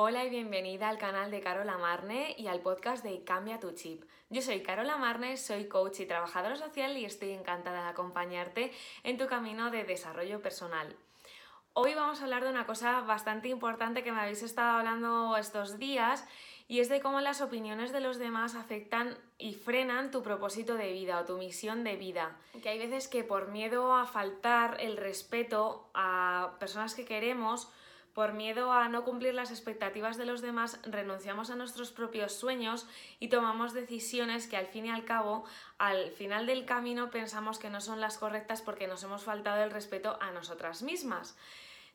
Hola y bienvenida al canal de Carola Marne y al podcast de Cambia tu Chip. Yo soy Carola Marne, soy coach y trabajadora social y estoy encantada de acompañarte en tu camino de desarrollo personal. Hoy vamos a hablar de una cosa bastante importante que me habéis estado hablando estos días y es de cómo las opiniones de los demás afectan y frenan tu propósito de vida o tu misión de vida. Que hay veces que por miedo a faltar el respeto a personas que queremos, por miedo a no cumplir las expectativas de los demás, renunciamos a nuestros propios sueños y tomamos decisiones que al fin y al cabo, al final del camino, pensamos que no son las correctas porque nos hemos faltado el respeto a nosotras mismas.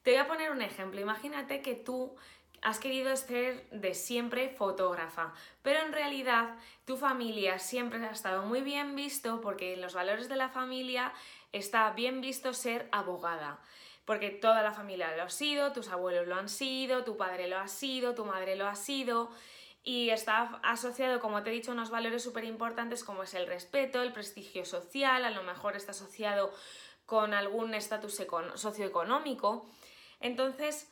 Te voy a poner un ejemplo. Imagínate que tú has querido ser de siempre fotógrafa, pero en realidad tu familia siempre ha estado muy bien visto porque en los valores de la familia está bien visto ser abogada. Porque toda la familia lo ha sido, tus abuelos lo han sido, tu padre lo ha sido, tu madre lo ha sido, y está asociado, como te he dicho, a unos valores súper importantes como es el respeto, el prestigio social, a lo mejor está asociado con algún estatus socioeconómico. Entonces,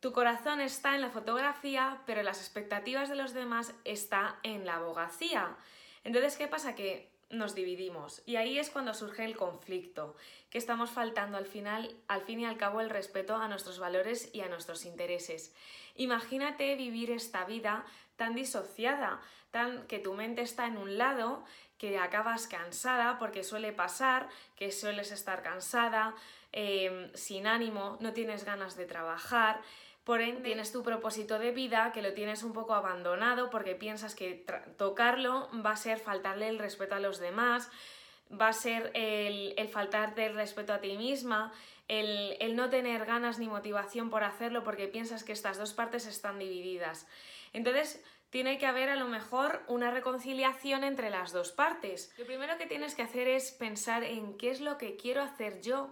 tu corazón está en la fotografía, pero las expectativas de los demás está en la abogacía. Entonces, ¿qué pasa? Que nos dividimos y ahí es cuando surge el conflicto, que estamos faltando al final, al fin y al cabo, el respeto a nuestros valores y a nuestros intereses. Imagínate vivir esta vida tan disociada, tan que tu mente está en un lado, que acabas cansada, porque suele pasar que sueles estar cansada, eh, sin ánimo, no tienes ganas de trabajar, por ende, tienes tu propósito de vida que lo tienes un poco abandonado porque piensas que tocarlo va a ser faltarle el respeto a los demás, va a ser el, faltarte el respeto a ti misma, el, el, no tener ganas ni motivación por hacerlo porque piensas que estas dos partes están divididas. Entonces, tiene que haber a lo mejor una reconciliación entre las dos partes. Lo primero que tienes que hacer es pensar en qué es lo que quiero hacer yo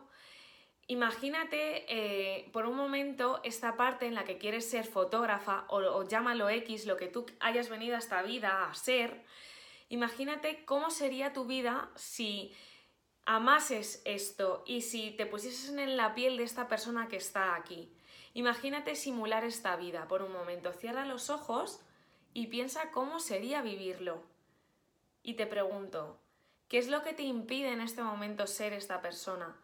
Imagínate eh, por un momento esta parte en la que quieres ser fotógrafa o, llámalo X, lo que tú hayas venido a esta vida a ser. Imagínate cómo sería tu vida si amases esto y si te pusieses en la piel de esta persona que está aquí. Imagínate simular esta vida por un momento. Cierra los ojos y piensa cómo sería vivirlo. Y te pregunto, ¿qué es lo que te impide en este momento ser esta persona?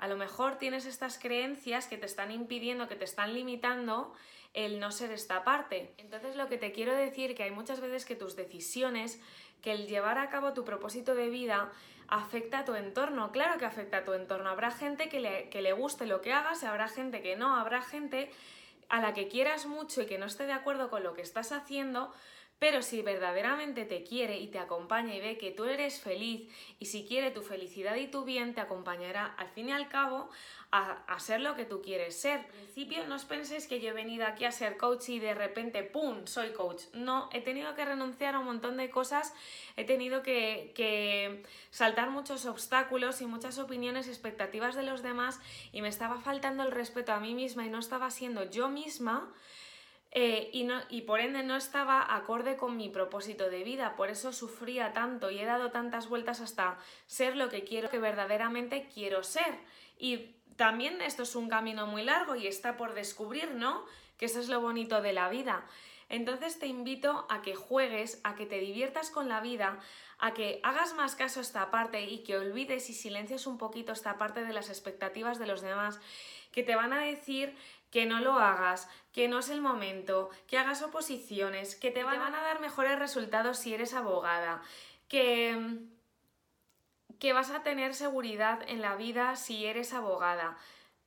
A lo mejor tienes estas creencias que te están impidiendo, que te están limitando el no ser esta parte. Entonces lo que te quiero decir que hay muchas veces que tus decisiones, que el llevar a cabo tu propósito de vida afecta a tu entorno. Claro que afecta a tu entorno. Habrá gente que le, que le guste lo que hagas, habrá gente que no, habrá gente a la que quieras mucho y que no esté de acuerdo con lo que estás haciendo, pero si verdaderamente te quiere y te acompaña y ve que tú eres feliz y si quiere tu felicidad y tu bien, te acompañará al fin y al cabo a, ser lo que tú quieres ser. Al principio no os penséis que yo he venido aquí a ser coach y de repente, ¡pum!, soy coach. No, he tenido que renunciar a un montón de cosas, he tenido que, que saltar muchos obstáculos y muchas opiniones, expectativas de los demás y me estaba faltando el respeto a mí misma y no estaba siendo yo misma eh, y, no, y por ende no estaba acorde con mi propósito de vida, por eso sufría tanto y he dado tantas vueltas hasta ser lo que quiero, que verdaderamente quiero ser. Y también esto es un camino muy largo y está por descubrir, ¿no? Que eso es lo bonito de la vida. Entonces te invito a que juegues, a que te diviertas con la vida, a que hagas más caso a esta parte y que olvides y silencies un poquito esta parte de las expectativas de los demás que te van a decir que no lo hagas, que no es el momento, que hagas oposiciones, que te van, a dar mejores resultados si eres abogada, que, que vas a tener seguridad en la vida si eres abogada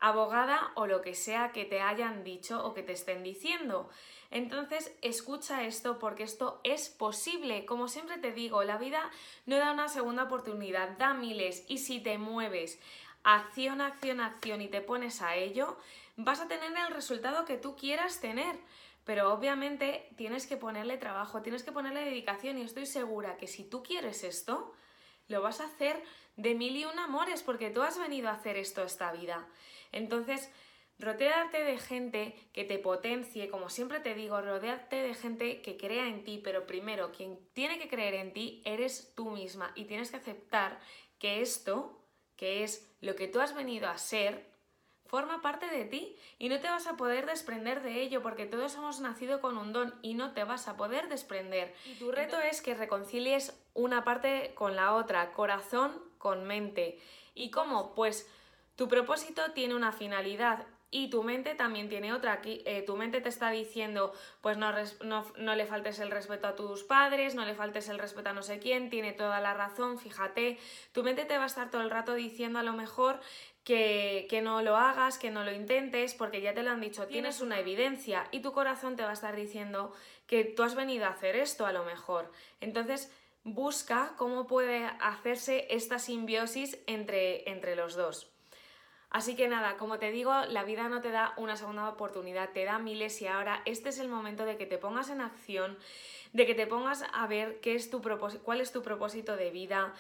abogada o lo que sea que te hayan dicho o que te estén diciendo. Entonces, escucha esto porque esto es posible. Como siempre te digo, la vida no da una segunda oportunidad, da miles y si te mueves acción, acción, acción y te pones a ello, vas a tener el resultado que tú quieras tener. Pero obviamente tienes que ponerle trabajo, tienes que ponerle dedicación y estoy segura que si tú quieres esto, lo vas a hacer de mil y un amores porque tú has venido a hacer esto esta vida. Entonces, rodearte de gente que te potencie, como siempre te digo, rodearte de gente que crea en ti, pero primero quien tiene que creer en ti eres tú misma y tienes que aceptar que esto, que es lo que tú has venido a ser, forma parte de ti y no te vas a poder desprender de ello porque todos hemos nacido con un don y no te vas a poder desprender. Y tu reto es que reconcilies una parte con la otra, corazón con mente. ¿Y cómo? Pues tu propósito tiene una finalidad y tu mente también tiene otra. Aquí eh, tu mente te está diciendo, pues no, no, le faltes el respeto a tus padres, no le faltes el respeto a no sé quién, tiene toda la razón, fíjate. Tu mente te va a estar todo el rato diciendo a lo mejor que, que, no lo hagas, que no lo intentes, porque ya te lo han dicho, tienes una evidencia y tu corazón te va a estar diciendo que tú has venido a hacer esto a lo mejor. Entonces, busca cómo puede hacerse esta simbiosis entre, entre los dos. Así que nada, como te digo, la vida no te da una segunda oportunidad, te da miles y ahora este es el momento de que te pongas en acción, de que te pongas a ver qué es tu cuál es tu propósito de vida,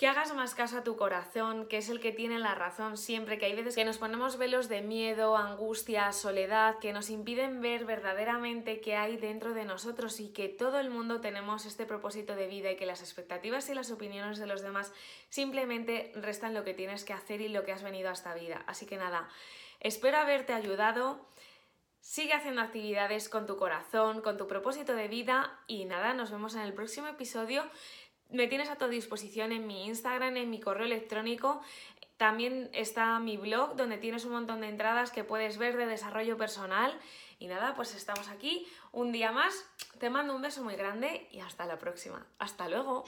que hagas más caso a tu corazón, que es el que tiene la razón siempre, que hay veces que nos ponemos velos de miedo, angustia, soledad, que nos impiden ver verdaderamente qué hay dentro de nosotros y que todo el mundo tenemos este propósito de vida y que las expectativas y las opiniones de los demás simplemente restan lo que tienes que hacer y lo que has venido a esta vida. Así que nada, espero haberte ayudado. Sigue haciendo actividades con tu corazón, con tu propósito de vida y nada, nos vemos en el próximo episodio me tienes a tu disposición en mi Instagram, en mi correo electrónico. También está mi blog donde tienes un montón de entradas que puedes ver de desarrollo personal. Y nada, pues estamos aquí un día más. Te mando un beso muy grande y hasta la próxima. Hasta luego.